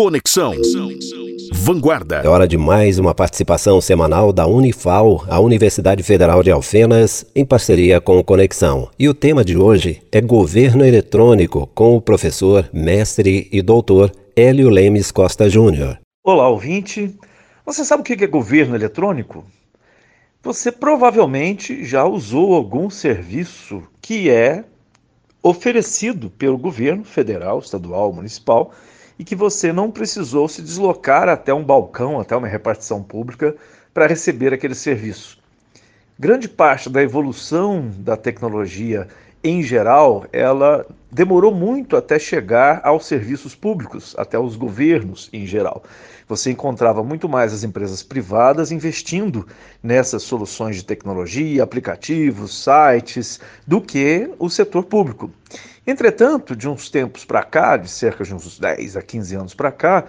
Conexão. Vanguarda. É hora de mais uma participação semanal da Unifal, a Universidade Federal de Alfenas, em parceria com o Conexão. E o tema de hoje é governo eletrônico, com o professor, mestre e doutor Hélio Lemes Costa Júnior. Olá, ouvinte. Você sabe o que é governo eletrônico? Você provavelmente já usou algum serviço que é oferecido pelo governo federal, estadual, municipal e que você não precisou se deslocar até um balcão, até uma repartição pública para receber aquele serviço. Grande parte da evolução da tecnologia em geral, ela demorou muito até chegar aos serviços públicos, até os governos em geral. Você encontrava muito mais as empresas privadas investindo nessas soluções de tecnologia, aplicativos, sites, do que o setor público. Entretanto, de uns tempos para cá, de cerca de uns 10 a 15 anos para cá,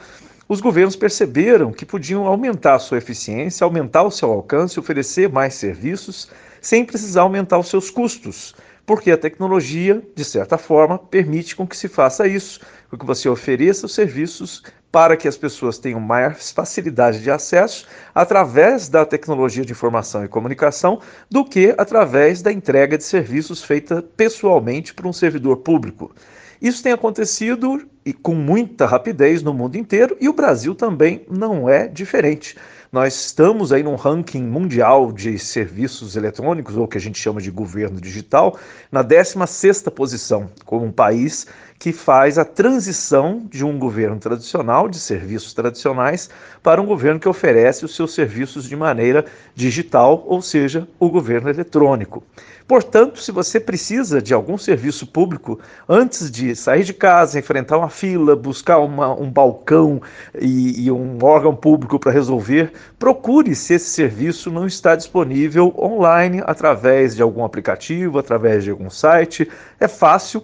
os governos perceberam que podiam aumentar a sua eficiência, aumentar o seu alcance, oferecer mais serviços, sem precisar aumentar os seus custos porque a tecnologia, de certa forma, permite com que se faça isso, com que você ofereça os serviços para que as pessoas tenham mais facilidade de acesso através da tecnologia de informação e comunicação do que através da entrega de serviços feita pessoalmente por um servidor público. Isso tem acontecido e com muita rapidez no mundo inteiro e o Brasil também não é diferente. Nós estamos aí num ranking mundial de serviços eletrônicos, ou que a gente chama de governo digital, na 16ª posição, como um país que faz a transição de um governo tradicional, de serviços tradicionais, para um governo que oferece os seus serviços de maneira digital, ou seja, o governo eletrônico. Portanto, se você precisa de algum serviço público, antes de sair de casa, enfrentar uma fila, buscar uma, um balcão e, e um órgão público para resolver, procure se esse serviço não está disponível online através de algum aplicativo, através de algum site. É fácil,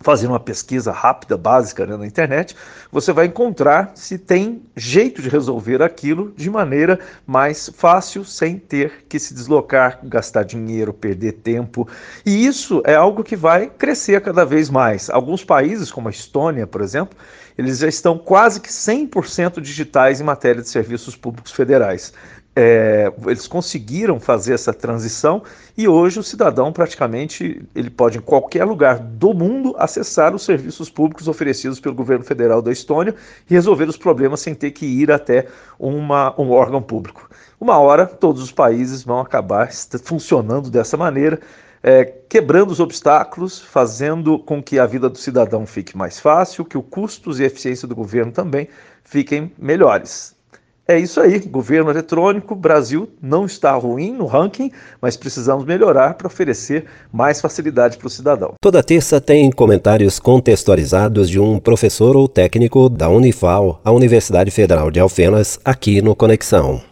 fazer uma pesquisa rápida, básica né, na internet, você vai encontrar se tem jeito de resolver aquilo de maneira mais fácil, sem ter que se deslocar, gastar dinheiro, perder tempo. E isso é algo que vai crescer cada vez mais. Alguns países, como a Estônia, por exemplo, eles já estão quase que 100% digitais em matéria de serviços públicos federais é, eles conseguiram fazer essa transição e hoje o cidadão praticamente ele pode em qualquer lugar do mundo acessar os serviços públicos oferecidos pelo governo federal da Estônia e resolver os problemas sem ter que ir até uma, um órgão público. Uma hora todos os países vão acabar funcionando dessa maneira, é, quebrando os obstáculos, fazendo com que a vida do cidadão fique mais fácil, que os custos e eficiência do governo também fiquem melhores. É isso aí, governo eletrônico, Brasil não está ruim no ranking, mas precisamos melhorar para oferecer mais facilidade para o cidadão. Toda terça tem comentários contextualizados de um professor ou técnico da Unifal, a Universidade Federal de Alfenas, aqui no Conexão.